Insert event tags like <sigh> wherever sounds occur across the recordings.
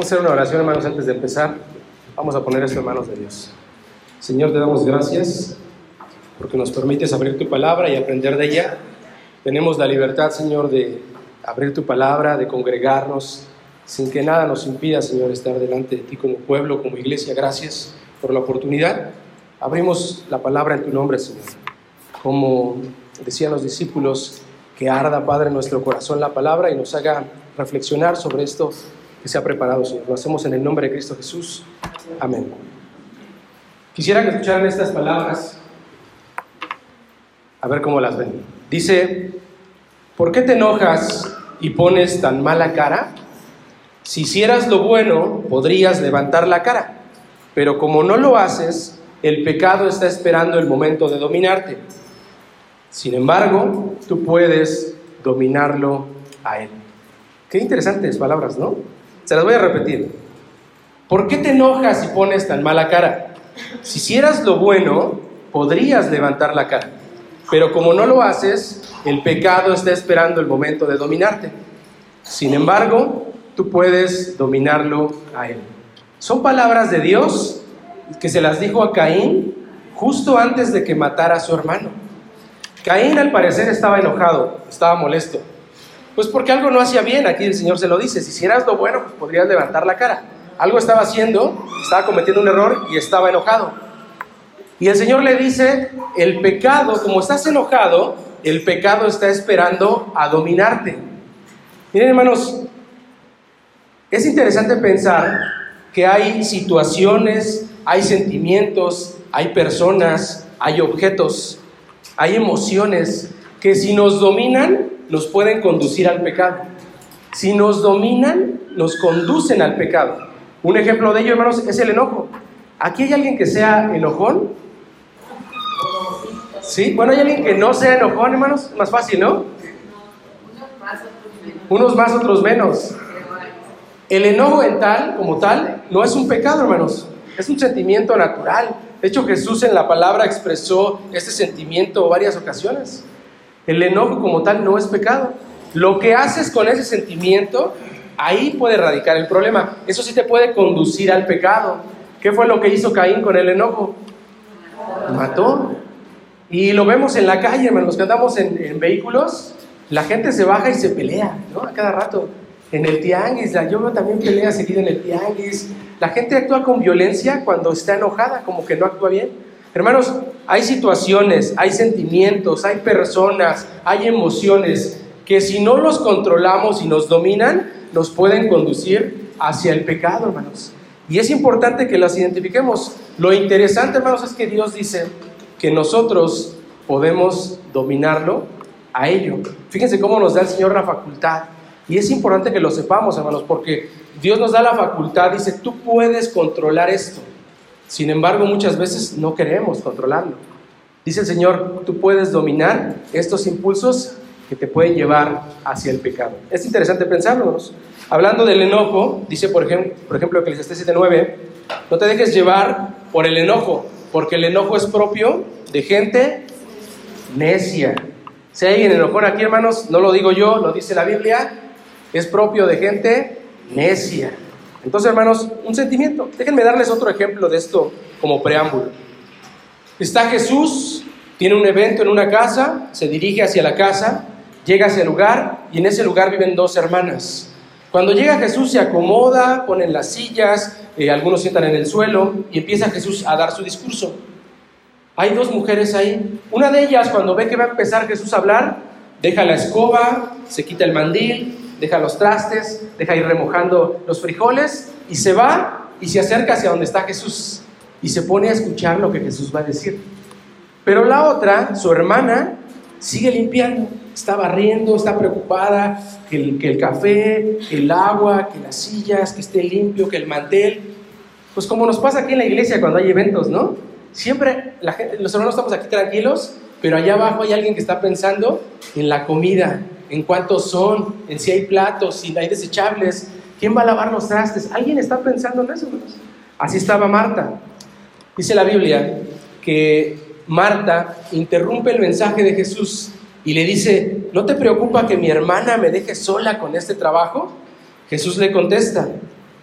Vamos a hacer una oración, hermanos, antes de empezar. Vamos a poner esto en manos de Dios. Señor, te damos gracias porque nos permites abrir tu palabra y aprender de ella. Tenemos la libertad, Señor, de abrir tu palabra, de congregarnos, sin que nada nos impida, Señor, estar delante de ti como pueblo, como iglesia. Gracias por la oportunidad. Abrimos la palabra en tu nombre, Señor. Como decían los discípulos, que arda, Padre, en nuestro corazón la palabra y nos haga reflexionar sobre esto que se ha preparado, Señor. Lo hacemos en el nombre de Cristo Jesús. Amén. Quisiera que escucharan estas palabras, a ver cómo las ven. Dice, ¿por qué te enojas y pones tan mala cara? Si hicieras lo bueno, podrías levantar la cara, pero como no lo haces, el pecado está esperando el momento de dominarte. Sin embargo, tú puedes dominarlo a él. Qué interesantes palabras, ¿no? Se las voy a repetir. ¿Por qué te enojas y pones tan mala cara? Si hicieras lo bueno, podrías levantar la cara. Pero como no lo haces, el pecado está esperando el momento de dominarte. Sin embargo, tú puedes dominarlo a él. Son palabras de Dios que se las dijo a Caín justo antes de que matara a su hermano. Caín al parecer estaba enojado, estaba molesto. Pues porque algo no hacía bien, aquí el Señor se lo dice, si hicieras lo bueno, pues podrías levantar la cara. Algo estaba haciendo, estaba cometiendo un error y estaba enojado. Y el Señor le dice, el pecado, como estás enojado, el pecado está esperando a dominarte. Miren hermanos, es interesante pensar que hay situaciones, hay sentimientos, hay personas, hay objetos, hay emociones que si nos dominan, nos pueden conducir al pecado. Si nos dominan, nos conducen al pecado. Un ejemplo de ello, hermanos, es el enojo. ¿Aquí hay alguien que sea enojón? ¿Sí? Bueno, hay alguien que no sea enojón, hermanos. Más fácil, ¿no? Unos más, otros menos. El enojo en tal, como tal, no es un pecado, hermanos. Es un sentimiento natural. De hecho, Jesús en la palabra expresó este sentimiento varias ocasiones. El enojo como tal no es pecado. Lo que haces con ese sentimiento, ahí puede radicar el problema. Eso sí te puede conducir al pecado. ¿Qué fue lo que hizo Caín con el enojo? Mató. Y lo vemos en la calle, hermanos, que andamos en, vehículos, la gente se baja y se pelea, ¿no? A cada rato. En el tianguis, la, yo también pelea seguida en el tianguis. La gente actúa con violencia cuando está enojada, como que no actúa bien. Hermanos, hay situaciones, hay sentimientos, hay personas, hay emociones que si no los controlamos y nos dominan, nos pueden conducir hacia el pecado, hermanos. Y es importante que las identifiquemos. Lo interesante, hermanos, es que Dios dice que nosotros podemos dominarlo a ello. Fíjense cómo nos da el Señor la facultad. Y es importante que lo sepamos, hermanos, porque Dios nos da la facultad, dice, tú puedes controlar esto. Sin embargo, muchas veces no queremos controlarlo. Dice el Señor, tú puedes dominar estos impulsos que te pueden llevar hacia el pecado. Es interesante pensarlo. Hablando del enojo, dice por ejemplo, por ejemplo Eclesiastés 7:9, no te dejes llevar por el enojo, porque el enojo es propio de gente necia. Si hay alguien enojón aquí, hermanos, no lo digo yo, lo dice la Biblia, es propio de gente necia. Entonces, hermanos, un sentimiento. Déjenme darles otro ejemplo de esto como preámbulo. Está Jesús, tiene un evento en una casa, se dirige hacia la casa, llega hacia el lugar y en ese lugar viven dos hermanas. Cuando llega Jesús se acomoda, ponen las sillas, eh, algunos sientan en el suelo y empieza Jesús a dar su discurso. Hay dos mujeres ahí. Una de ellas, cuando ve que va a empezar Jesús a hablar, deja la escoba, se quita el mandil, deja los trastes, deja ir remojando los frijoles y se va y se acerca hacia donde está Jesús y se pone a escuchar lo que Jesús va a decir. Pero la otra, su hermana, sigue limpiando, está barriendo, está preocupada que el, que el café, que el agua, que las sillas, que esté limpio, que el mantel. Pues como nos pasa aquí en la iglesia cuando hay eventos, ¿no? Siempre los hermanos estamos aquí tranquilos, pero allá abajo hay alguien que está pensando en la comida, en cuántos son, en si hay platos, si hay desechables, quién va a lavar los trastes. ¿Alguien está pensando en eso? Así estaba Marta. Dice la Biblia que Marta interrumpe el mensaje de Jesús y le dice, ¿no te preocupa que mi hermana me deje sola con este trabajo? Jesús le contesta,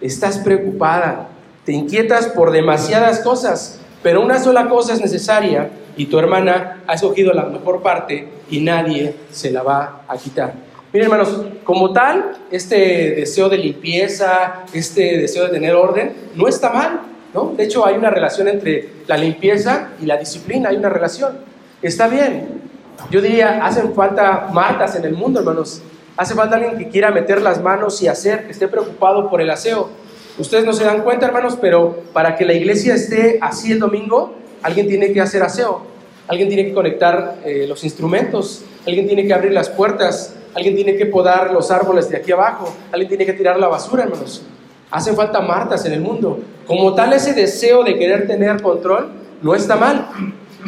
estás preocupada, te inquietas por demasiadas cosas, pero una sola cosa es necesaria y tu hermana ha escogido la mejor parte y nadie se la va a quitar. Miren hermanos, como tal, este deseo de limpieza, este deseo de tener orden, no está mal, ¿no? De hecho, hay una relación entre la limpieza y la disciplina, hay una relación. Está bien. Yo diría, hacen falta martas en el mundo, hermanos. Hace falta alguien que quiera meter las manos y hacer, que esté preocupado por el aseo. Ustedes no se dan cuenta, hermanos, pero para que la iglesia esté así el domingo, alguien tiene que hacer aseo. Alguien tiene que conectar eh, los instrumentos, alguien tiene que abrir las puertas, alguien tiene que podar los árboles de aquí abajo, alguien tiene que tirar la basura, hermanos. Hacen falta martas en el mundo. Como tal, ese deseo de querer tener control no está mal.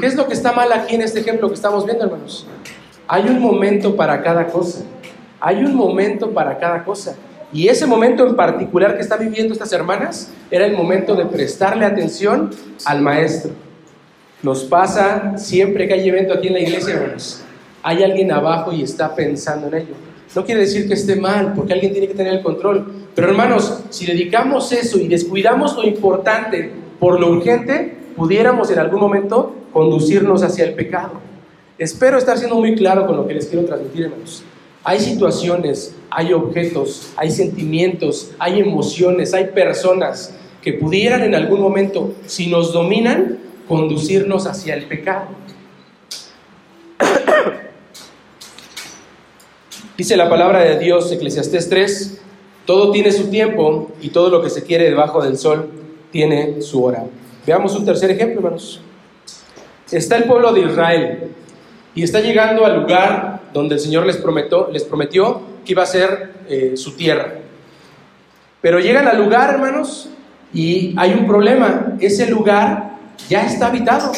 ¿Qué es lo que está mal aquí en este ejemplo que estamos viendo, hermanos? Hay un momento para cada cosa. Hay un momento para cada cosa. Y ese momento en particular que están viviendo estas hermanas era el momento de prestarle atención al maestro. Nos pasa siempre que hay evento aquí en la iglesia, hermanos hay alguien abajo y está pensando en ello. No quiere decir que esté mal, porque alguien tiene que tener el control. Pero hermanos, si dedicamos eso y descuidamos lo importante por lo urgente, pudiéramos en algún momento conducirnos hacia el pecado. Espero estar siendo muy claro con lo que les quiero transmitir, hermanos. Hay situaciones, hay objetos, hay sentimientos, hay emociones, hay personas que pudieran en algún momento, si nos dominan, conducirnos hacia el pecado. <coughs> Dice la palabra de Dios, Eclesiastés 3, todo tiene su tiempo y todo lo que se quiere debajo del sol tiene su hora. Veamos un tercer ejemplo, hermanos. Está el pueblo de Israel y está llegando al lugar donde el Señor les prometió, les prometió que iba a ser eh, su tierra. Pero llegan al lugar, hermanos, y hay un problema. Ese lugar ya está habitado.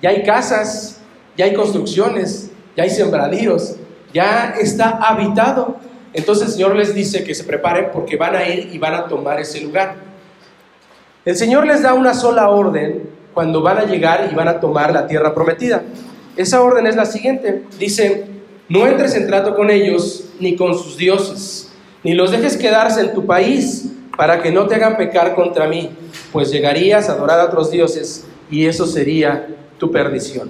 Ya hay casas, ya hay construcciones, ya hay sembradíos, ya está habitado. Entonces el Señor les dice que se preparen porque van a ir y van a tomar ese lugar. El Señor les da una sola orden cuando van a llegar y van a tomar la tierra prometida. Esa orden es la siguiente. Dice, no entres en trato con ellos ni con sus dioses, ni los dejes quedarse en tu país para que no te hagan pecar contra mí, pues llegarías a adorar a otros dioses y eso sería tu perdición.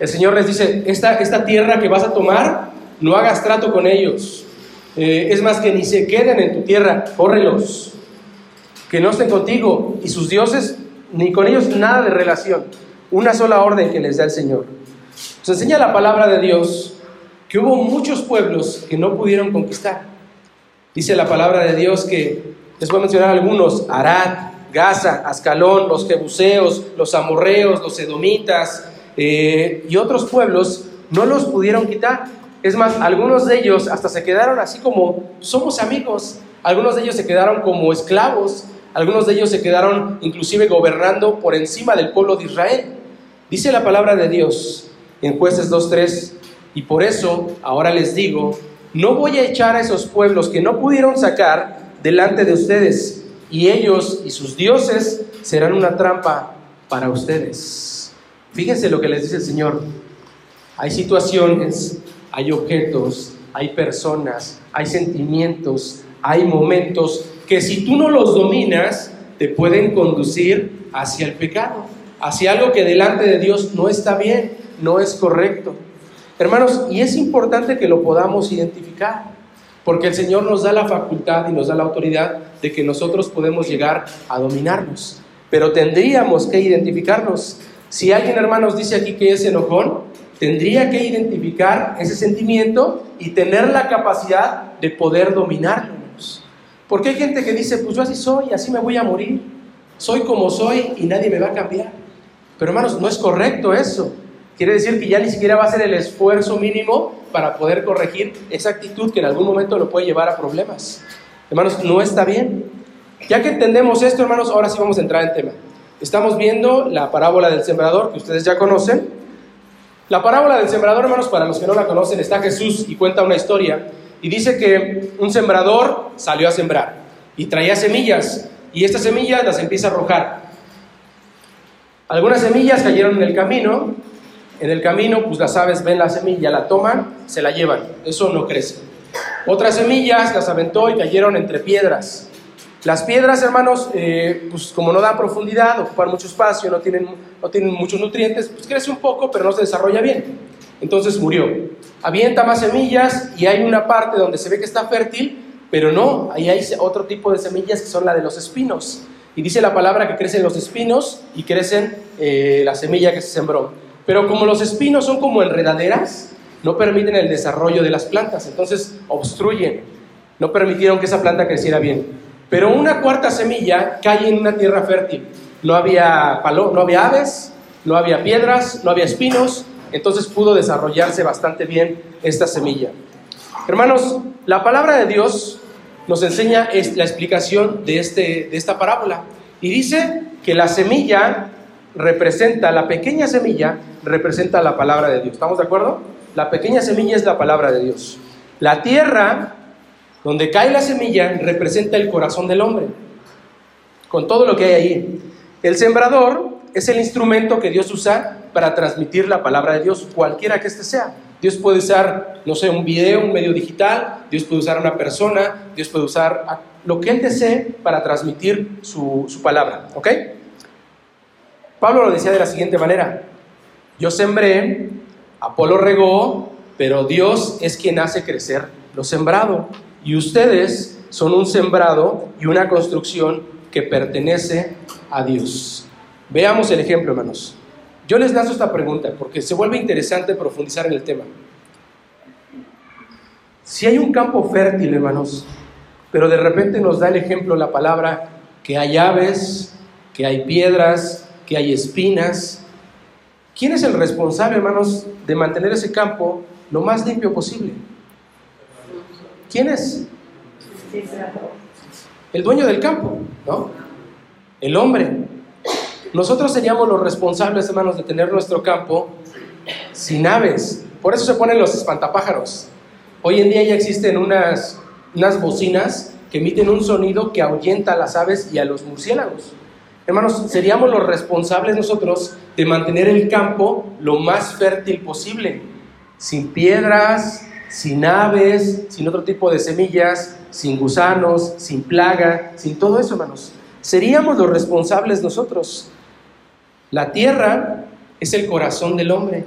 El Señor les dice, esta, tierra que vas a tomar no hagas trato con ellos. Eh, es más, que ni se queden en tu tierra, córrelos. Que no estén contigo y sus dioses, ni con ellos nada de relación. Una sola orden que les da el Señor. Se enseña la palabra de Dios que hubo muchos pueblos que no pudieron conquistar. Dice la palabra de Dios que, les voy a mencionar algunos, Arad, Gaza, Ascalón, los Jebuseos, los Amorreos, los Edomitas eh, y otros pueblos, no los pudieron quitar. Es más, algunos de ellos hasta se quedaron así como, somos amigos. Algunos de ellos se quedaron como esclavos. Algunos de ellos se quedaron inclusive gobernando por encima del pueblo de Israel. Dice la palabra de Dios en jueces 2.3, y por eso ahora les digo, no voy a echar a esos pueblos que no pudieron sacar delante de ustedes, y ellos y sus dioses serán una trampa para ustedes. Fíjense lo que les dice el Señor. Hay situaciones hay objetos, hay personas, hay sentimientos, hay momentos que si tú no los dominas, te pueden conducir hacia el pecado, hacia algo que delante de Dios no está bien, no es correcto. Hermanos, y es importante que lo podamos identificar, porque el Señor nos da la facultad y nos da la autoridad de que nosotros podemos llegar a dominarnos, pero tendríamos que identificarnos. Si alguien, hermanos, dice aquí que es enojón, tendría que identificar ese sentimiento y tener la capacidad de poder dominarlo. Porque hay gente que dice, pues yo así soy, así me voy a morir, soy como soy y nadie me va a cambiar. Pero hermanos, no es correcto eso. Quiere decir que ya ni siquiera va a ser el esfuerzo mínimo para poder corregir esa actitud que en algún momento lo puede llevar a problemas. Hermanos, no está bien. Ya que entendemos esto, hermanos, ahora sí vamos a entrar en tema. Estamos viendo la parábola del sembrador que ustedes ya conocen. La parábola del sembrador, hermanos, para los que no la conocen, está Jesús y cuenta una historia. Y dice que un sembrador salió a sembrar y traía semillas y estas semillas las empieza a arrojar. Algunas semillas cayeron en el camino. En el camino, pues las aves ven la semilla, la toman, se la llevan. Eso no crece. Otras semillas las aventó y cayeron entre piedras. Las piedras, hermanos, eh, pues como no dan profundidad, ocupan mucho espacio, no tienen, no tienen muchos nutrientes, pues crece un poco, pero no se desarrolla bien. Entonces murió. Avienta más semillas y hay una parte donde se ve que está fértil, pero no, ahí hay otro tipo de semillas que son la de los espinos. Y dice la palabra que crecen los espinos y crecen eh, la semilla que se sembró. Pero como los espinos son como enredaderas, no permiten el desarrollo de las plantas, entonces obstruyen, no permitieron que esa planta creciera bien. Pero una cuarta semilla cae en una tierra fértil. No había, palo, no había aves, no había piedras, no había espinos, entonces pudo desarrollarse bastante bien esta semilla. Hermanos, la palabra de Dios nos enseña la explicación de, este, de esta parábola y dice que la semilla representa, la pequeña semilla representa la palabra de Dios. ¿Estamos de acuerdo? La pequeña semilla es la palabra de Dios. La tierra donde cae la semilla representa el corazón del hombre, con todo lo que hay ahí. El sembrador es el instrumento que Dios usa para transmitir la palabra de Dios, cualquiera que éste sea. Dios puede usar, no sé, un video, un medio digital, Dios puede usar una persona, Dios puede usar lo que Él desee para transmitir su, su palabra. ¿Ok? Pablo lo decía de la siguiente manera, yo sembré, Apolo regó, pero Dios es quien hace crecer lo sembrado. Y ustedes son un sembrado y una construcción que pertenece a Dios. Veamos el ejemplo, hermanos. Yo les lanzo esta pregunta porque se vuelve interesante profundizar en el tema. Si hay un campo fértil, hermanos, pero de repente nos da el ejemplo la palabra que hay aves, que hay piedras, que hay espinas, ¿quién es el responsable, hermanos, de mantener ese campo lo más limpio posible? ¿Quién es? El dueño del campo, ¿no? El hombre. Nosotros seríamos los responsables, hermanos, de tener nuestro campo sin aves. Por eso se ponen los espantapájaros. Hoy en día ya existen unas, unas bocinas que emiten un sonido que ahuyenta a las aves y a los murciélagos. Hermanos, seríamos los responsables nosotros de mantener el campo lo más fértil posible, sin piedras, sin aves, sin otro tipo de semillas, sin gusanos, sin plaga, sin todo eso, hermanos. Seríamos los responsables nosotros. La tierra es el corazón del hombre.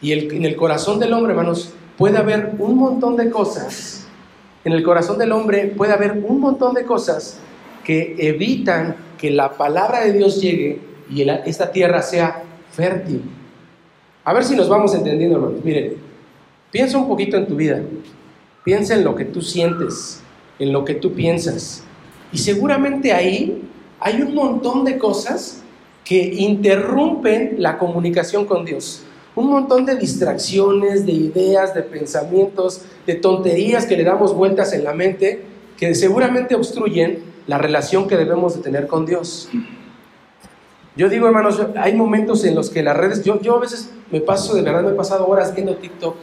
Y en el corazón del hombre, hermanos, puede haber un montón de cosas. En el corazón del hombre puede haber un montón de cosas que evitan que la palabra de Dios llegue y esta tierra sea fértil. A ver si nos vamos entendiendo, hermanos. Miren, Piensa un poquito en tu vida. Piensa en lo que tú sientes, en lo que tú piensas. Y seguramente ahí hay un montón de cosas que interrumpen la comunicación con Dios. Un montón de distracciones, de ideas, de pensamientos, de tonterías que le damos vueltas en la mente que seguramente obstruyen la relación que debemos de tener con Dios. Yo digo, hermanos, hay momentos en los que las redes, yo, yo a veces me paso, de verdad me he pasado horas viendo TikTok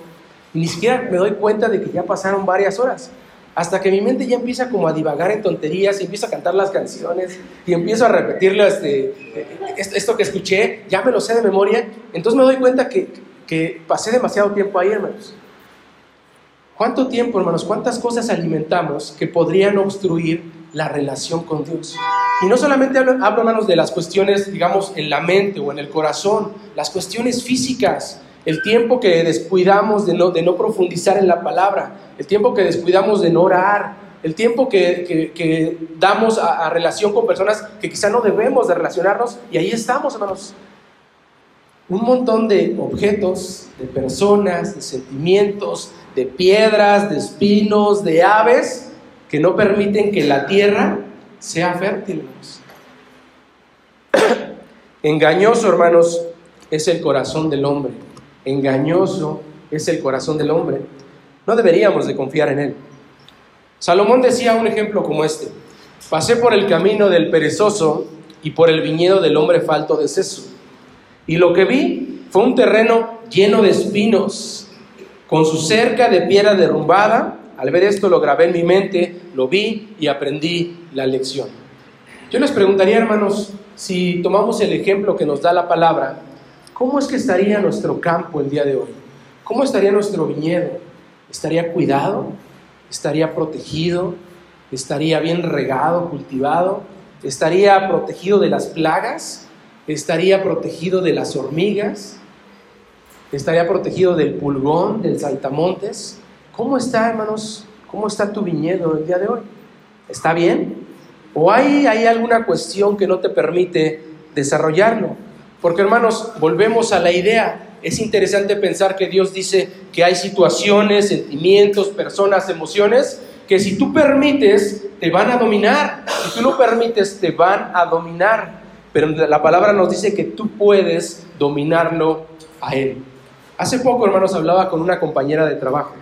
y ni siquiera me doy cuenta de que ya pasaron varias horas. Hasta que mi mente ya empieza como a divagar en tonterías y empiezo a cantar las canciones y empiezo a repetirlas de, eh, esto que escuché, ya me lo sé de memoria. Entonces me doy cuenta que, que pasé demasiado tiempo ahí, hermanos. ¿Cuánto tiempo, hermanos? ¿Cuántas cosas alimentamos que podrían obstruir la relación con Dios? Y no solamente hablo, hermanos, de las cuestiones, digamos, en la mente o en el corazón, las cuestiones físicas el tiempo que descuidamos de no, de no profundizar en la palabra, el tiempo que descuidamos de no orar, el tiempo que, damos a, relación con personas que quizá no debemos de relacionarnos, y ahí estamos, hermanos. Un montón de objetos, de personas, de sentimientos, de piedras, de espinos, de aves, que no permiten que la tierra sea fértil. <coughs> Engañoso, hermanos, es el corazón del hombre engañoso es el corazón del hombre. No deberíamos de confiar en él. Salomón decía un ejemplo como este. Pasé por el camino del perezoso y por el viñedo del hombre falto de seso. Y lo que vi fue un terreno lleno de espinos, con su cerca de piedra derrumbada. Al ver esto lo grabé en mi mente, lo vi y aprendí la lección. Yo les preguntaría, hermanos, si tomamos el ejemplo que nos da la palabra ¿cómo es que estaría nuestro campo el día de hoy? ¿Cómo estaría nuestro viñedo? ¿Estaría cuidado? ¿Estaría protegido? estaría bien regado, cultivado, estaría protegido de las plagas, estaría protegido de las hormigas, estaría protegido del pulgón, del saltamontes. ¿Cómo está, hermanos? ¿Cómo está tu viñedo el día de hoy? ¿Está bien? ¿O hay, hay alguna cuestión que no te permite desarrollarlo? Porque, hermanos, volvemos a la idea. Es interesante pensar que Dios dice que hay situaciones, sentimientos, personas, emociones que si tú permites, te van a dominar. Si tú no permites, te van a dominar. Pero la palabra nos dice que tú puedes dominarlo a Él. Hace poco, hermanos, hablaba con una compañera de trabajo.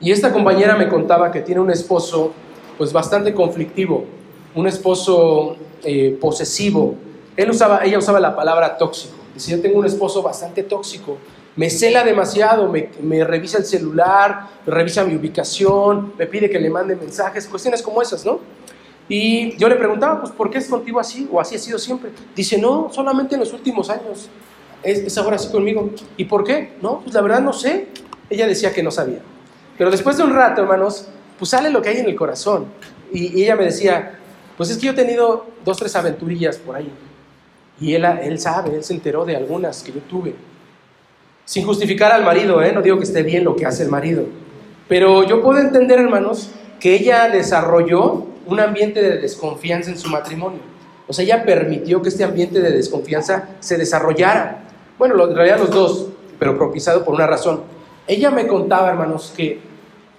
Y esta compañera me contaba que tiene un esposo, pues bastante conflictivo, un esposo eh, posesivo. Ella usaba la palabra tóxico. Dice, yo tengo un esposo bastante tóxico me cela demasiado, me, revisa el celular, revisa mi ubicación, me pide que le mande mensajes, cuestiones como esas, ¿no? Y yo le preguntaba, pues, ¿por qué es contigo así? ¿O así ha sido siempre? Dice, no, solamente en los últimos años. Es, es ahora así conmigo. ¿Y por qué? No, pues la verdad no sé. Ella decía que no sabía. Pero después de un rato, hermanos, pues sale lo que hay en el corazón. Y, ella me decía, pues es que yo he tenido dos, tres aventurillas por ahí. Y él, él sabe, él se enteró de algunas que yo tuve. Sin justificar al marido, ¿eh? no digo que esté bien lo que hace el marido. Pero yo puedo entender, hermanos, que ella desarrolló un ambiente de desconfianza en su matrimonio. O sea, ella permitió que este ambiente de desconfianza se desarrollara. Bueno, en realidad los dos, pero propiciado por una razón. Ella me contaba, hermanos, que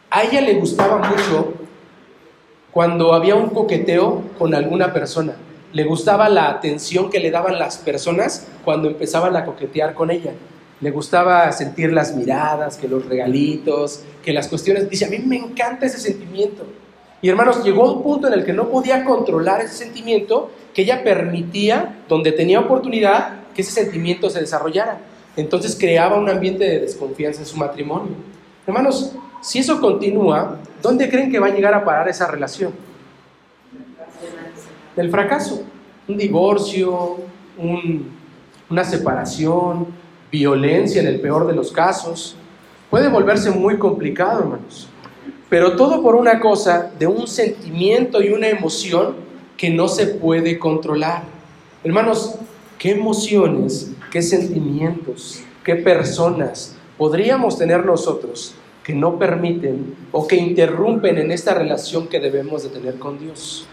a ella le gustaba mucho cuando había un coqueteo con alguna persona. Le gustaba la atención que le daban las personas cuando empezaban a coquetear con ella le gustaba sentir las miradas, que los regalitos, que las cuestiones. Dice, a mí me encanta ese sentimiento. Y hermanos, llegó un punto en el que no podía controlar ese sentimiento, que ella permitía, donde tenía oportunidad, que ese sentimiento se desarrollara. Entonces creaba un ambiente de desconfianza en su matrimonio. Hermanos, si eso continúa, ¿dónde creen que va a llegar a parar esa relación? Del fracaso. Un divorcio, una separación, violencia en el peor de los casos. Puede volverse muy complicado, hermanos. Pero todo por una cosa de un sentimiento y una emoción que no se puede controlar. Hermanos, ¿qué emociones, qué sentimientos, qué personas podríamos tener nosotros que no permiten o que interrumpen en esta relación que debemos de tener con Dios?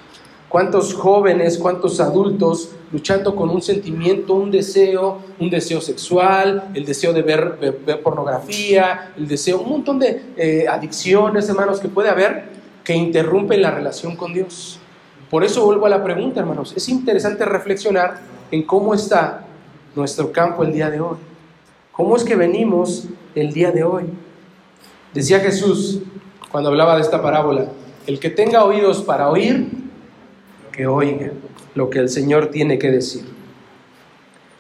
cuántos jóvenes, cuántos adultos luchando con un sentimiento, un deseo, un deseo sexual, el deseo de ver, pornografía, el deseo, un montón de eh, adicciones, hermanos, que puede haber que interrumpen la relación con Dios. Por eso vuelvo a la pregunta, hermanos. Es interesante reflexionar en cómo está nuestro campo el día de hoy. ¿Cómo es que venimos el día de hoy? Decía Jesús cuando hablaba de esta parábola, el que tenga oídos para oír, que oiga lo que el Señor tiene que decir.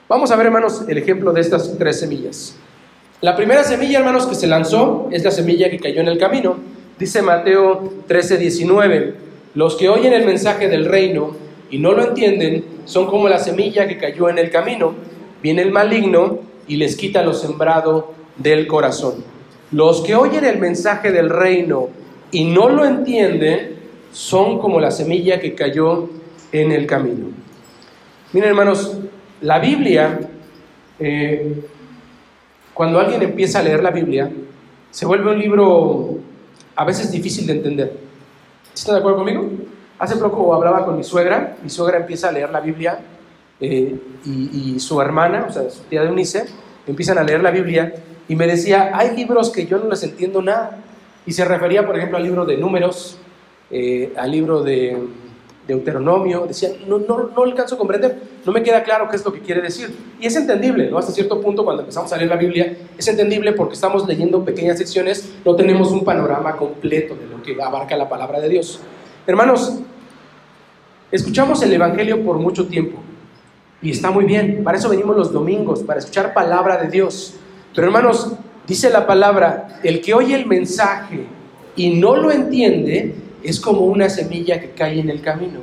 Vamos a ver, hermanos, el ejemplo de estas tres semillas. La primera semilla, hermanos, que se lanzó es la semilla que cayó en el camino. Dice Mateo 13, 19, los que oyen el mensaje del reino y no lo entienden son como la semilla que cayó en el camino. Viene el maligno y les quita lo sembrado del corazón. Los que oyen el mensaje del reino y no lo entienden son como la semilla que cayó en el camino. Miren hermanos, la Biblia, eh, cuando alguien empieza a leer la Biblia, se vuelve un libro a veces difícil de entender. ¿Están de acuerdo conmigo? Hace poco hablaba con mi suegra, mi suegra empieza a leer la Biblia eh, y, su hermana, o sea, su tía de Unice, empiezan a leer la Biblia y me decía, hay libros que yo no les entiendo nada. Y se refería, por ejemplo, al libro de números, eh, al libro de Deuteronomio, decían, no, no, no alcanzo a comprender, no me queda claro qué es lo que quiere decir. Y es entendible, ¿no? Hasta cierto punto, cuando empezamos a leer la Biblia, es entendible porque estamos leyendo pequeñas secciones, no tenemos un panorama completo de lo que abarca la palabra de Dios. Hermanos, escuchamos el Evangelio por mucho tiempo y está muy bien, para eso venimos los domingos, para escuchar palabra de Dios. Pero hermanos, dice la palabra, el que oye el mensaje y no lo entiende, es como una semilla que cae en el camino.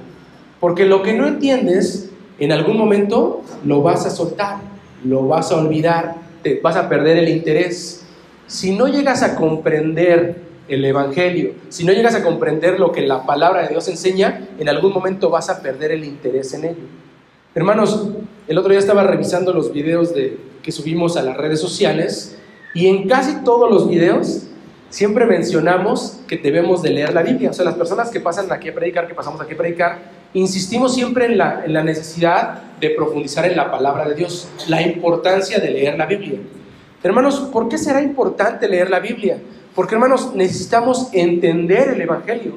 Porque lo que no entiendes, en algún momento lo vas a soltar, lo vas a olvidar, te vas a perder el interés. Si no llegas a comprender el Evangelio, si no llegas a comprender lo que la palabra de Dios enseña, en algún momento vas a perder el interés en ello. Hermanos, el otro día estaba revisando los videos de, que subimos a las redes sociales y en casi todos los videos siempre mencionamos que debemos de leer la Biblia. O sea, las personas que pasan aquí a predicar, que pasamos aquí a predicar, insistimos siempre en la, en la necesidad de profundizar en la palabra de Dios, la importancia de leer la Biblia. Hermanos, ¿por qué será importante leer la Biblia? Porque, hermanos, necesitamos entender el Evangelio,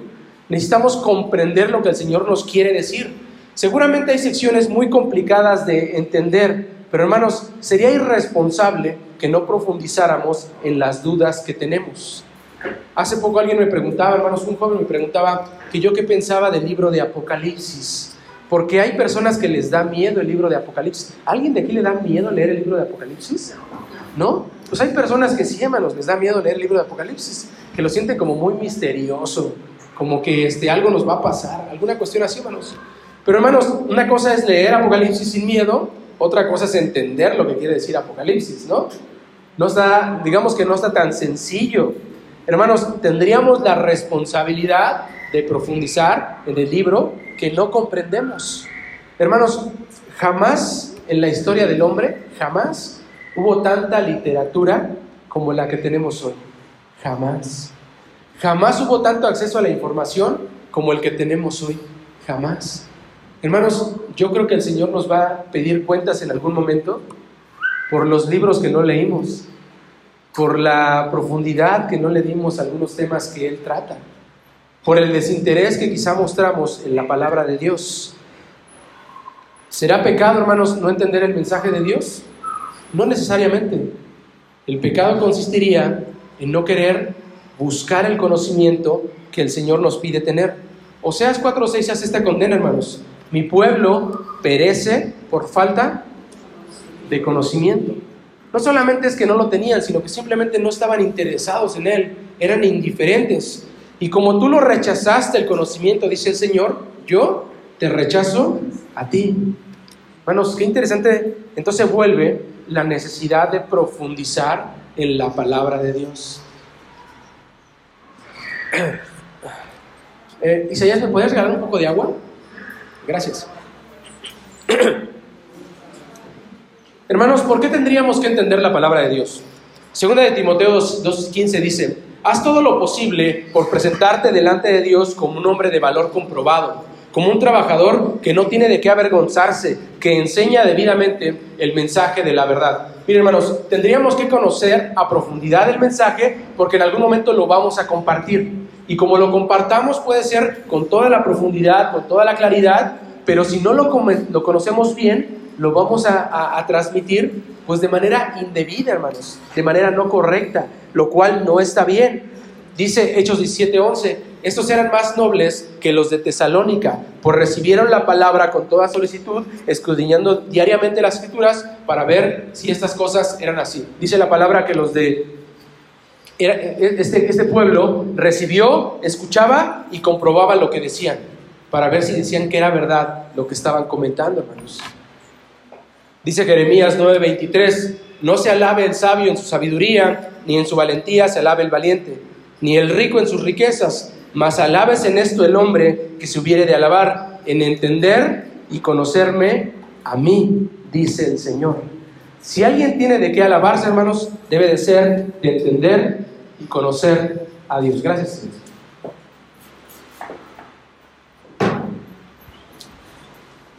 necesitamos comprender lo que el Señor nos quiere decir. Seguramente hay secciones muy complicadas de entender, pero hermanos, sería irresponsable que no profundizáramos en las dudas que tenemos. Hace poco alguien me preguntaba, hermanos, un joven me preguntaba que yo qué pensaba del libro de Apocalipsis, porque hay personas que les da miedo el libro de Apocalipsis. ¿Alguien de aquí le da miedo leer el libro de Apocalipsis? ¿No? Pues hay personas que sí, hermanos, les da miedo leer el libro de Apocalipsis, que lo sienten como muy misterioso, como que este, algo nos va a pasar, alguna cuestión así, hermanos. Pero hermanos, una cosa es leer Apocalipsis sin miedo, otra cosa es entender lo que quiere decir Apocalipsis, ¿no? No está, digamos que no está tan sencillo. Hermanos, tendríamos la responsabilidad de profundizar en el libro que no comprendemos. Hermanos, jamás en la historia del hombre, jamás hubo tanta literatura como la que tenemos hoy. Jamás. Jamás hubo tanto acceso a la información como el que tenemos hoy. Jamás. Hermanos, yo creo que el Señor nos va a pedir cuentas en algún momento por los libros que no leímos, por la profundidad que no le dimos a algunos temas que Él trata, por el desinterés que quizá mostramos en la palabra de Dios. ¿Será pecado, hermanos, no entender el mensaje de Dios? No necesariamente. El pecado consistiría en no querer buscar el conocimiento que el Señor nos pide tener. Oseas 4.6 hace esta condena, hermanos. Mi pueblo perece por falta de conocimiento. No solamente es que no lo tenían, sino que simplemente no estaban interesados en él, eran indiferentes. Y como tú lo rechazaste el conocimiento, dice el Señor, yo te rechazo a ti. Hermanos, qué interesante. Entonces vuelve la necesidad de profundizar en la palabra de Dios. <clears throat> Eh, Isaías, ¿me puedes regalar un poco de agua? Gracias. <clears throat> Hermanos, ¿por qué tendríamos que entender la palabra de Dios? Segunda de Timoteo 2.15 dice, haz todo lo posible por presentarte delante de Dios como un hombre de valor comprobado, como un trabajador que no tiene de qué avergonzarse, que enseña debidamente el mensaje de la verdad. Miren hermanos, tendríamos que conocer a profundidad el mensaje porque en algún momento lo vamos a compartir. Y como lo compartamos puede ser con toda la profundidad, con toda la claridad, pero si no lo, conocemos bien, lo vamos a, a, transmitir pues de manera indebida, hermanos, de manera no correcta, lo cual no está bien. Dice Hechos 17:11, estos eran más nobles que los de Tesalónica, pues recibieron la palabra con toda solicitud, escudriñando diariamente las escrituras para ver si estas cosas eran así. Dice la palabra que los de este, este pueblo recibió, escuchaba y comprobaba lo que decían, para ver si decían que era verdad lo que estaban comentando, hermanos. Dice Jeremías 9:23, no se alabe el sabio en su sabiduría, ni en su valentía se alabe el valiente, ni el rico en sus riquezas, mas alabes en esto el hombre que se hubiere de alabar, en entender y conocerme a mí, dice el Señor. Si alguien tiene de qué alabarse, hermanos, debe de ser de entender y conocer a Dios. Gracias.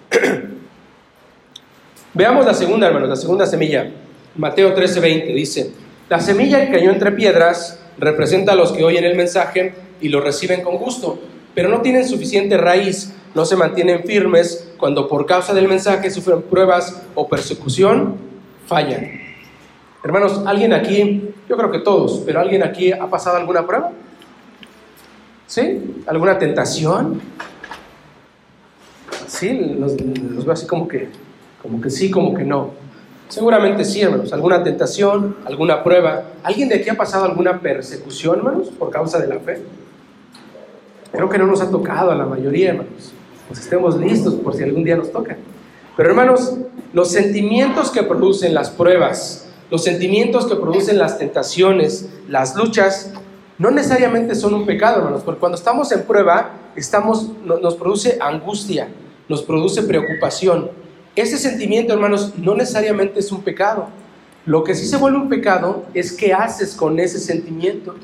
<clears throat> Veamos la segunda, hermanos, la segunda semilla. Mateo 13:20 dice, la semilla que cayó entre piedras representa a los que oyen el mensaje y lo reciben con gusto, pero no tienen suficiente raíz, no se mantienen firmes cuando por causa del mensaje sufren pruebas o persecución fallan. Hermanos, ¿alguien aquí, yo creo que todos, pero alguien aquí ha pasado alguna prueba? ¿Sí? ¿Alguna tentación? Sí, los, veo así como que, como que sí, como que no. Seguramente sí, hermanos. ¿Alguna tentación? ¿Alguna prueba? ¿Alguien de aquí ha pasado alguna persecución, hermanos, por causa de la fe? Creo que no nos ha tocado a la mayoría, hermanos. Pues estemos listos por si algún día nos toca. Pero hermanos, los sentimientos que producen las pruebas, los sentimientos que producen las tentaciones, las luchas, no necesariamente son un pecado, hermanos, porque cuando estamos en prueba, estamos, nos produce angustia, nos produce preocupación. Ese sentimiento, hermanos, no necesariamente es un pecado. Lo que sí se vuelve un pecado es qué haces con ese sentimiento.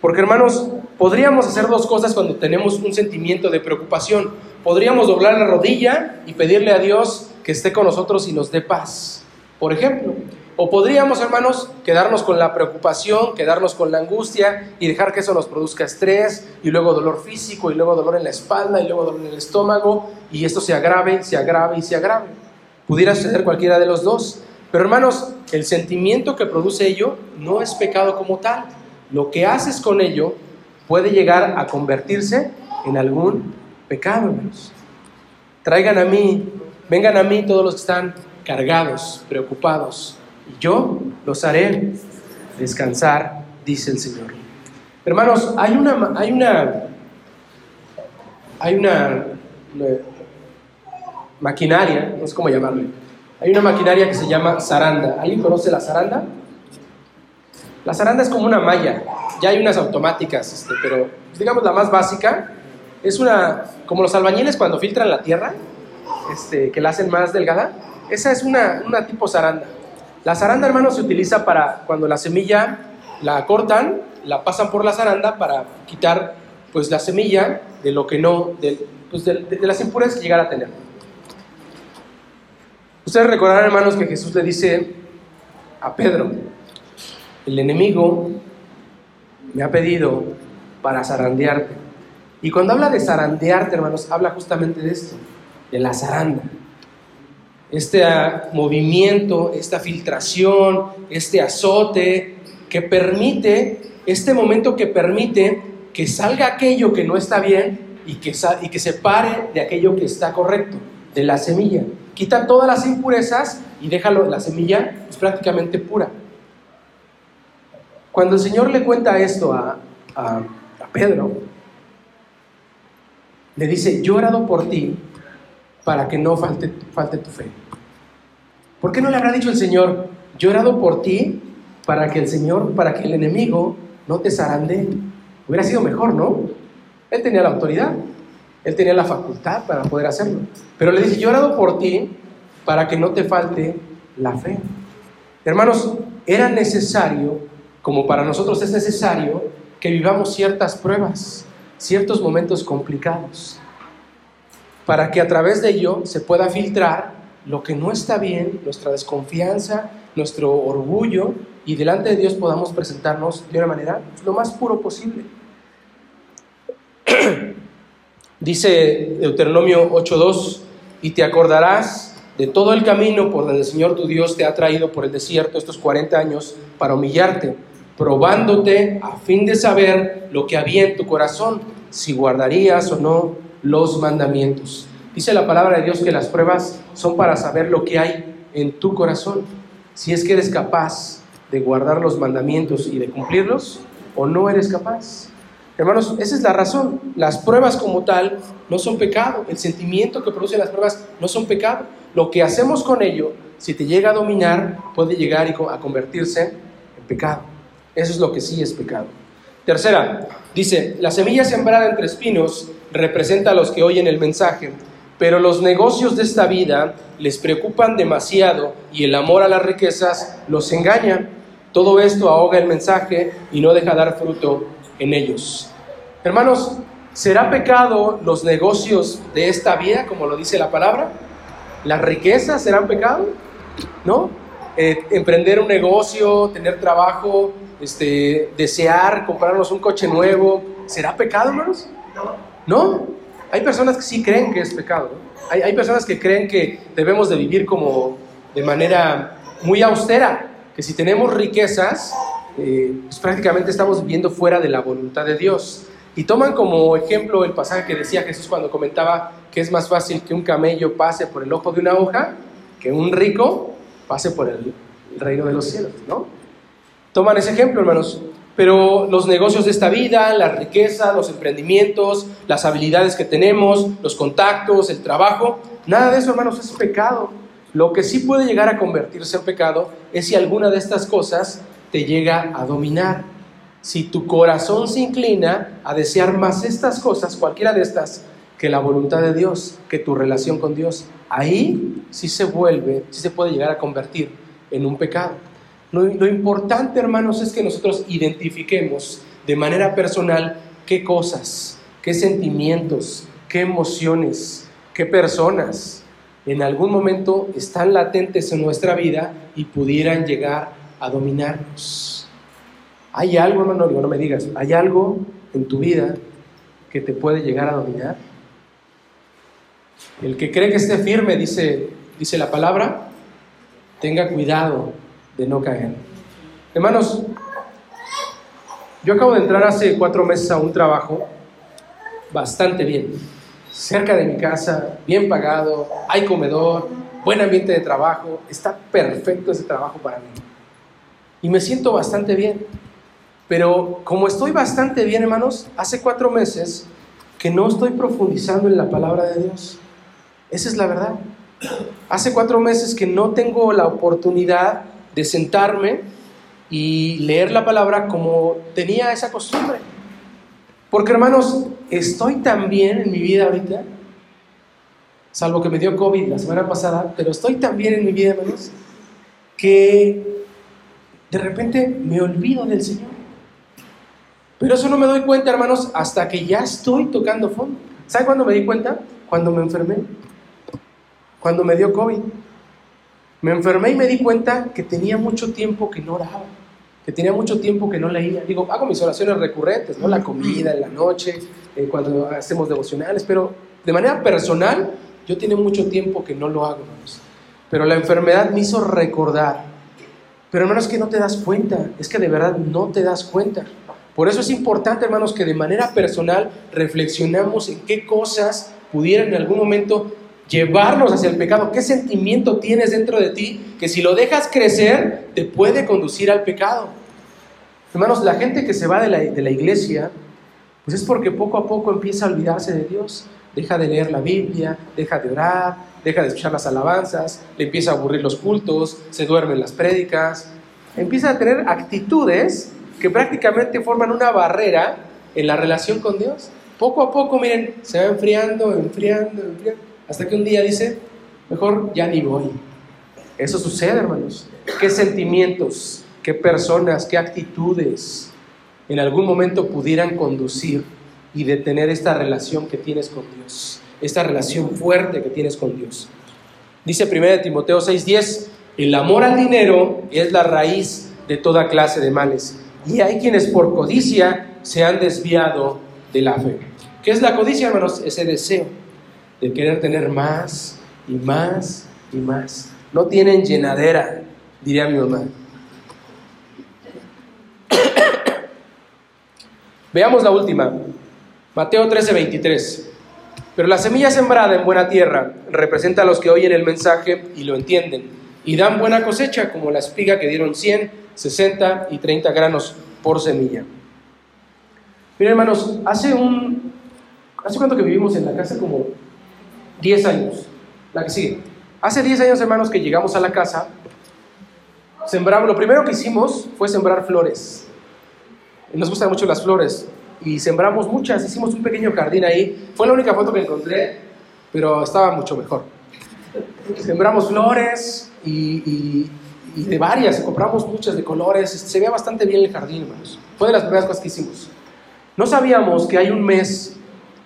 Porque hermanos, podríamos hacer dos cosas cuando tenemos un sentimiento de preocupación. Podríamos doblar la rodilla y pedirle a Dios que esté con nosotros y nos dé paz, por ejemplo. O podríamos, hermanos, quedarnos con la preocupación, quedarnos con la angustia y dejar que eso nos produzca estrés y luego dolor físico y luego dolor en la espalda y luego dolor en el estómago y esto se agrave, se agrave y se agrave. Pudiera suceder cualquiera de los dos. Pero hermanos, el sentimiento que produce ello no es pecado como tal. Lo que haces con ello puede llegar a convertirse en algún pecado, hermanos. Traigan a mí, vengan a mí todos los que están cargados, preocupados y yo los haré descansar, dice el Señor. Hermanos, hay una, hay una, hay una, maquinaria, no sé cómo llamarle, hay una maquinaria que se llama zaranda. ¿Alguien conoce la zaranda? La zaranda es como una malla, ya hay unas automáticas, este, pero digamos la más básica es una, como los albañiles cuando filtran la tierra, este, que la hacen más delgada, esa es una, una tipo zaranda. La zaranda, hermanos, se utiliza para cuando la semilla la cortan, la pasan por la zaranda para quitar pues la semilla de lo que no, de, pues, de, las impurezas que llegara a tener. Ustedes recordarán, hermanos, que Jesús le dice a Pedro, el enemigo me ha pedido para zarandearte. Y cuando habla de zarandearte, hermanos, habla justamente de esto, de la zaranda este movimiento, esta filtración, este azote que permite, este momento que permite que salga aquello que no está bien y que, se pare de aquello que está correcto, de la semilla. Quita todas las impurezas y déjalo, la semilla es prácticamente pura. Cuando el Señor le cuenta esto a Pedro, le dice, yo he orado por ti para que no falte, tu fe. ¿Por qué no le habrá dicho el Señor, yo he orado por ti para que el Señor, para que el enemigo no te zarande? Hubiera sido mejor, ¿no? Él tenía la autoridad, él tenía la facultad para poder hacerlo. Pero le dice, yo he orado por ti para que no te falte la fe. Hermanos, era necesario, como para nosotros es necesario, que vivamos ciertas pruebas, ciertos momentos complicados, para que a través de ello se pueda filtrar lo que no está bien, nuestra desconfianza, nuestro orgullo, y delante de Dios podamos presentarnos de una manera lo más puro posible. <clears throat> Dice Deuteronomio 8.2, y te acordarás de todo el camino por donde el Señor tu Dios te ha traído por el desierto estos 40 años para humillarte, probándote a fin de saber lo que había en tu corazón, si guardarías o no los mandamientos. Dice la palabra de Dios que las pruebas son para saber lo que hay en tu corazón. Si es que eres capaz de guardar los mandamientos y de cumplirlos o no eres capaz. Hermanos, esa es la razón. Las pruebas como tal no son pecado. El sentimiento que producen las pruebas no son pecado. Lo que hacemos con ello, si te llega a dominar, puede llegar a convertirse en pecado. Eso es lo que sí es pecado. Tercera, dice, la semilla sembrada entre espinos representa a los que oyen el mensaje pero los negocios de esta vida les preocupan demasiado y el amor a las riquezas los engaña. Todo esto ahoga el mensaje y no deja dar fruto en ellos. Hermanos, ¿será pecado los negocios de esta vida, como lo dice la palabra? ¿Las riquezas serán pecado? ¿No? Eh, emprender un negocio, tener trabajo, este, desear comprarnos un coche nuevo, ¿será pecado, hermanos? ¿No? Hay personas que sí creen que es pecado. Hay, personas que creen que debemos de vivir como de manera muy austera, que si tenemos riquezas, eh, pues prácticamente estamos viviendo fuera de la voluntad de Dios. Y toman como ejemplo el pasaje que decía Jesús cuando comentaba que es más fácil que un camello pase por el ojo de una hoja que un rico pase por el reino de los cielos, ¿no? Toman ese ejemplo, hermanos. Pero los negocios de esta vida, la riqueza, los emprendimientos, las habilidades que tenemos, los contactos, el trabajo, nada de eso, hermanos, es pecado. Lo que sí puede llegar a convertirse en pecado es si alguna de estas cosas te llega a dominar. si tu corazón se inclina a desear más estas cosas, cualquiera de estas, que la voluntad de Dios, que tu relación con Dios, ahí sí se vuelve, sí se puede llegar a convertir en un pecado. Lo, importante, hermanos, es que nosotros identifiquemos de manera personal qué cosas, qué sentimientos, qué emociones, qué personas en algún momento están latentes en nuestra vida y pudieran llegar a dominarnos. ¿Hay algo, hermano? no me digas, ¿hay algo en tu vida que te puede llegar a dominar? El que cree que esté firme, dice, dice la palabra, tenga cuidado de no caer. Hermanos, yo acabo de entrar hace cuatro meses a un trabajo bastante bien, cerca de mi casa, bien pagado, hay comedor, buen ambiente de trabajo, está perfecto ese trabajo para mí. Y me siento bastante bien. Pero como estoy bastante bien, hermanos, hace cuatro meses que no estoy profundizando en la palabra de Dios. Esa es la verdad. Hace cuatro meses que no tengo la oportunidad de sentarme y leer la palabra como tenía esa costumbre. Porque hermanos, estoy tan bien en mi vida ahorita, salvo que me dio COVID la semana pasada, pero estoy tan bien en mi vida, hermanos, que de repente me olvido del Señor. Pero eso no me doy cuenta, hermanos, hasta que ya estoy tocando fondo. ¿Sabe cuándo me di cuenta? Cuando me enfermé. Cuando me dio COVID. Me enfermé y me di cuenta que tenía mucho tiempo que no oraba que tenía mucho tiempo que no leía. Digo, hago mis oraciones recurrentes, ¿no? La comida, en la noche, eh, cuando hacemos devocionales, pero de manera personal, yo tenía mucho tiempo que no lo hago, hermanos. Pero la enfermedad me hizo recordar. Pero hermanos, que no te das cuenta, es que de verdad no te das cuenta. Por eso es importante, hermanos, que de manera personal reflexionamos en qué cosas pudieran en algún momento llevarnos hacia el pecado. ¿Qué sentimiento tienes dentro de ti que si lo dejas crecer te puede conducir al pecado? Hermanos, la gente que se va de la, iglesia, pues es porque poco a poco empieza a olvidarse de Dios. Deja de leer la Biblia, deja de orar, deja de escuchar las alabanzas, le empieza a aburrir los cultos, se duermen las prédicas, empieza a tener actitudes que prácticamente forman una barrera en la relación con Dios. Poco a poco, miren, se va enfriando, enfriando, enfriando. Hasta que un día dice, mejor ya ni voy. Eso sucede, hermanos. ¿Qué sentimientos, qué personas, qué actitudes en algún momento pudieran conducir y detener esta relación que tienes con Dios? Esta relación fuerte que tienes con Dios. Dice 1 Timoteo 6:10, el amor al dinero es la raíz de toda clase de males. Y hay quienes por codicia se han desviado de la fe. ¿Qué es la codicia, hermanos? Ese deseo de querer tener más y más y más. No tienen llenadera, diría mi mamá. <coughs> Veamos la última, Mateo 13, 23. Pero la semilla sembrada en buena tierra representa a los que oyen el mensaje y lo entienden, y dan buena cosecha, como la espiga que dieron 100, 60 y 30 granos por semilla. Miren, hermanos, hace un. ¿Hace cuánto que vivimos en la casa? Como 10 años. La que sigue. Hace 10 años, hermanos, que llegamos a la casa, sembramos, lo primero que hicimos fue sembrar flores. Nos gustan mucho las flores y sembramos muchas, hicimos un pequeño jardín ahí. Fue la única foto que encontré, pero estaba mucho mejor. Sembramos flores y, de varias, compramos muchas de colores, se veía bastante bien el jardín, hermanos. Fue de las primeras cosas que hicimos. No sabíamos que hay un mes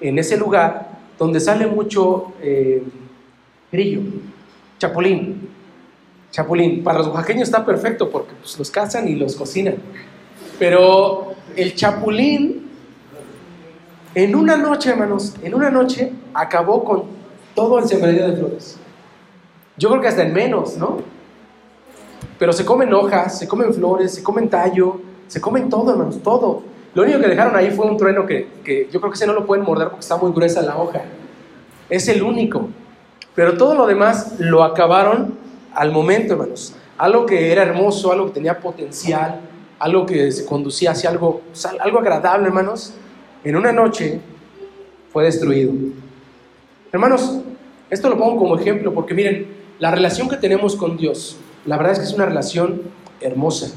en ese lugar donde sale mucho eh, grillo, chapulín. Chapulín, para los oaxaqueños está perfecto porque pues, los cazan y los cocinan. Pero el chapulín, en una noche, hermanos, en una noche acabó con todo el sembradío de flores. Yo creo que hasta en menos, ¿no? Pero se comen hojas, se comen flores, se comen tallo, se comen todo, hermanos, todo. Lo único que dejaron ahí fue un trueno que, yo creo que ese no lo pueden morder porque está muy gruesa la hoja. Es el único. Pero todo lo demás lo acabaron al momento, hermanos. Algo que era hermoso, algo que tenía potencial, algo que se conducía hacia algo, algo agradable, hermanos, en una noche fue destruido. Hermanos, esto lo pongo como ejemplo porque miren, la relación que tenemos con Dios, la verdad es que es una relación hermosa,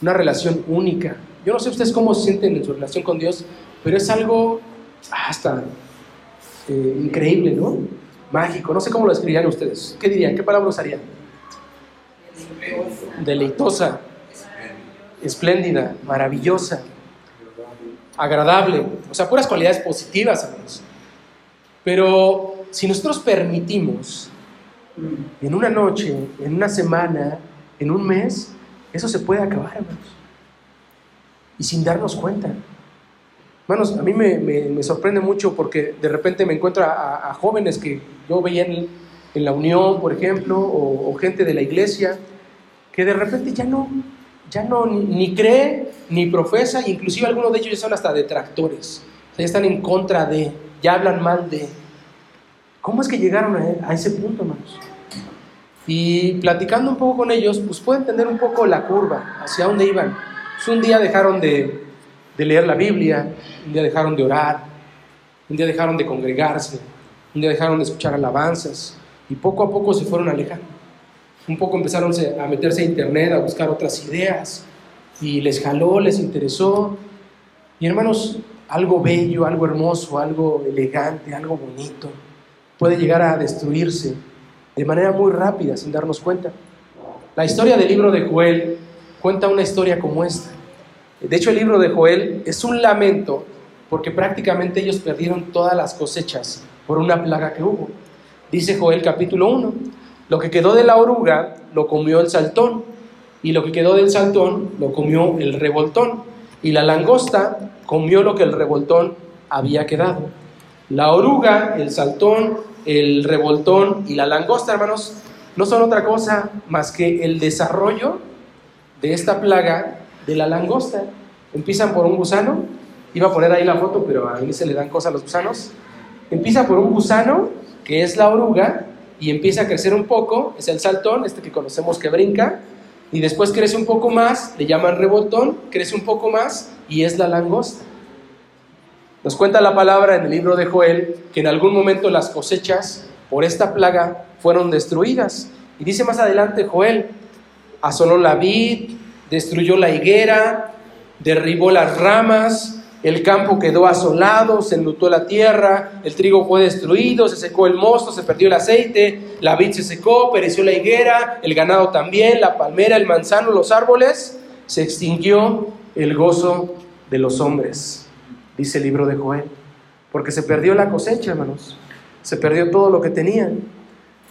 una relación única, yo no sé ustedes cómo se sienten en su relación con Dios, pero es algo hasta eh, increíble, ¿no? Mágico, no sé cómo lo describirían ustedes. ¿Qué dirían? ¿Qué palabra usarían? Deleitosa, espléndida, maravillosa, agradable, o sea, puras cualidades positivas, amigos. Pero si nosotros permitimos en una noche, en una semana, en un mes, eso se puede acabar, hermanos. Y sin darnos cuenta. Hermanos, a mí me, sorprende mucho porque de repente me encuentro a, jóvenes que yo veía en, la Unión, por ejemplo, o, gente de la iglesia, que de repente ya no, ya no ni, cree, ni profesa, inclusive algunos de ellos ya son hasta detractores. O sea, ya están en contra de, ya hablan mal de. ¿Cómo es que llegaron a, a ese punto, hermanos? Y platicando un poco con ellos, pues puedo entender un poco la curva, hacia dónde iban. Un día dejaron de, leer la Biblia, un día dejaron de orar, un día dejaron de congregarse, un día dejaron de escuchar alabanzas y poco a poco se fueron alejando. Un poco empezaron a meterse a internet, a buscar otras ideas y les jaló, les interesó. Y hermanos, algo bello, algo hermoso, algo elegante, algo bonito puede llegar a destruirse de manera muy rápida, sin darnos cuenta. La historia del libro de Joel cuenta una historia como esta. De hecho, el libro de Joel es un lamento porque prácticamente ellos perdieron todas las cosechas por una plaga que hubo. Dice Joel capítulo 1, lo que quedó de la oruga lo comió el saltón, y lo que quedó del saltón lo comió el revoltón, y la langosta comió lo que el revoltón había quedado. La oruga, el saltón el revoltón y la langosta, hermanos, no son otra cosa más que el desarrollo de esta plaga de la langosta. Empiezan por un gusano, iba a poner ahí la foto, pero a mí se le dan cosas a los gusanos. Empieza por un gusano, que es la oruga, y empieza a crecer un poco, es el saltón, este que conocemos que brinca, y después crece un poco más, le llaman revoltón, crece un poco más, y es la langosta. Nos cuenta la palabra en el libro de Joel que en algún momento las cosechas por esta plaga fueron destruidas. Y dice más adelante Joel, asoló la vid, destruyó la higuera, derribó las ramas, el campo quedó asolado, se enlutó la tierra, el trigo fue destruido, se secó el mosto, se perdió el aceite, la vid se secó, pereció la higuera, el ganado también, la palmera, el manzano, los árboles, se extinguió el gozo de los hombres dice el libro de Joel, porque se perdió la cosecha, hermanos, se perdió todo lo que tenían.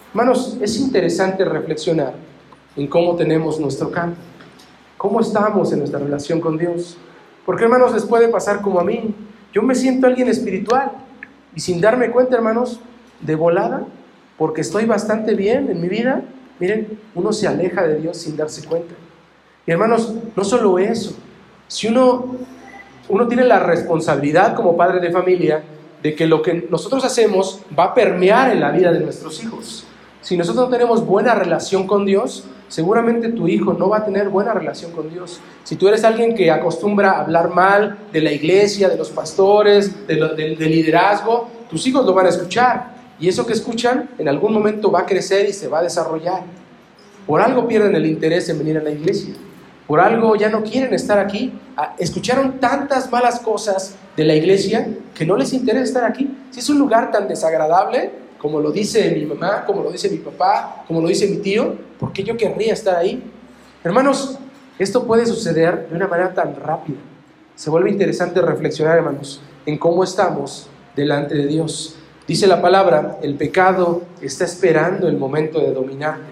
Hermanos, es interesante reflexionar en cómo tenemos nuestro campo, cómo estamos en nuestra relación con Dios. Porque, hermanos, les puede pasar como a mí. Yo me siento alguien espiritual y sin darme cuenta, hermanos, de volada, porque estoy bastante bien en mi vida, miren, uno se aleja de Dios sin darse cuenta. Y hermanos, no solo eso, si uno uno tiene la responsabilidad como padre de familia de que lo que nosotros hacemos va a permear en la vida de nuestros hijos. Si nosotros no tenemos buena relación con Dios, seguramente tu hijo no va a tener buena relación con Dios. Si tú eres alguien que acostumbra a hablar mal de la iglesia, de los pastores, del de liderazgo, tus hijos lo van a escuchar. Y eso que escuchan en algún momento va a crecer y se va a desarrollar. Por algo pierden el interés en venir a la iglesia por algo ya no quieren estar aquí. Ah, escucharon tantas malas cosas de la iglesia que no les interesa estar aquí. Si es un lugar tan desagradable, como lo dice mi mamá, como lo dice mi papá, como lo dice mi tío, ¿por qué yo querría estar ahí? Hermanos, esto puede suceder de una manera tan rápida. Se vuelve interesante reflexionar, hermanos, en cómo estamos delante de Dios. Dice la palabra, el pecado está esperando el momento de dominarte.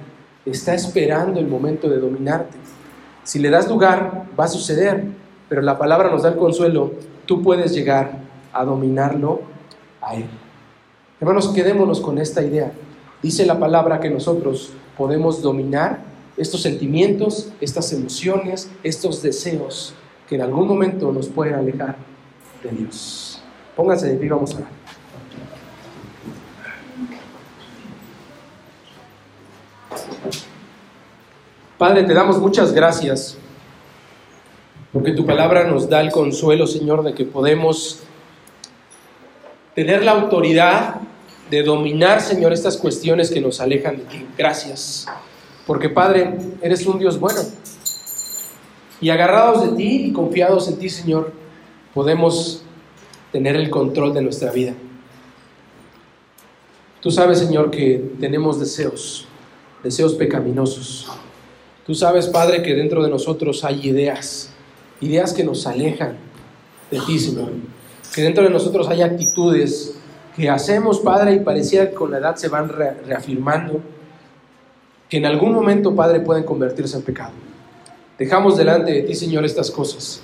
Está esperando el momento de dominarte. Si le das lugar, va a suceder, pero la palabra nos da el consuelo, tú puedes llegar a dominarlo a Él. Hermanos, quedémonos con esta idea. Dice la palabra que nosotros podemos dominar estos sentimientos, estas emociones, estos deseos que en algún momento nos pueden alejar de Dios. Pónganse de pie, vamos a orar. Padre, te damos muchas gracias porque tu palabra nos da el consuelo, Señor, de que podemos tener la autoridad de dominar, Señor, estas cuestiones que nos alejan de ti. Gracias. Porque, Padre, eres un Dios bueno. Y agarrados de ti y confiados en ti, Señor, podemos tener el control de nuestra vida. Tú sabes, Señor, que tenemos deseos, deseos pecaminosos. Tú sabes, Padre, que dentro de nosotros hay ideas, ideas que nos alejan de ti, Señor. Que dentro de nosotros hay actitudes que hacemos, Padre, y pareciera que con la edad se van reafirmando, que en algún momento, Padre, pueden convertirse en pecado. Dejamos delante de ti, Señor, estas cosas.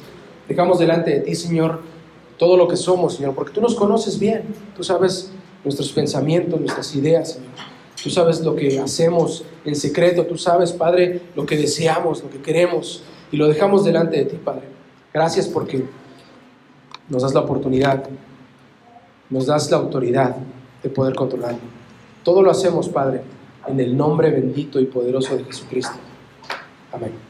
Dejamos delante de ti, Señor, todo lo que somos, Señor, porque tú nos conoces bien. Tú sabes nuestros pensamientos, nuestras ideas, Señor. Tú sabes lo que hacemos en secreto, tú sabes, Padre, lo que deseamos, lo que queremos, y lo dejamos delante de ti, Padre. Gracias porque nos das la oportunidad, nos das la autoridad de poder controlarlo. Todo lo hacemos, Padre, en el nombre bendito y poderoso de Jesucristo. Amén.